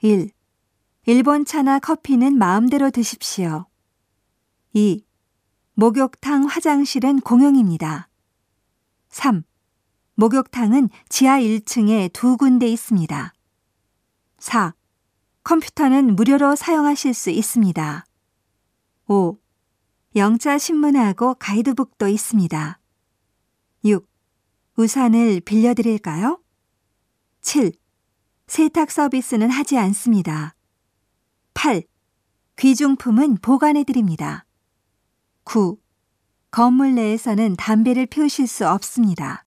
1. 일본 차나 커피는 마음대로 드십시오. 2. 목욕탕, 화장실은 공용입니다. 3. 목욕탕은 지하 1층에 두 군데 있습니다. 4. 컴퓨터는 무료로 사용하실 수 있습니다. 5. 영자 신문하고 가이드북도 있습니다. 6. 우산을 빌려드릴까요? 7. 세탁 서비스는 하지 않습니다. 8. 귀중품은 보관해 드립니다. 9. 건물 내에서는 담배를 피우실 수 없습니다.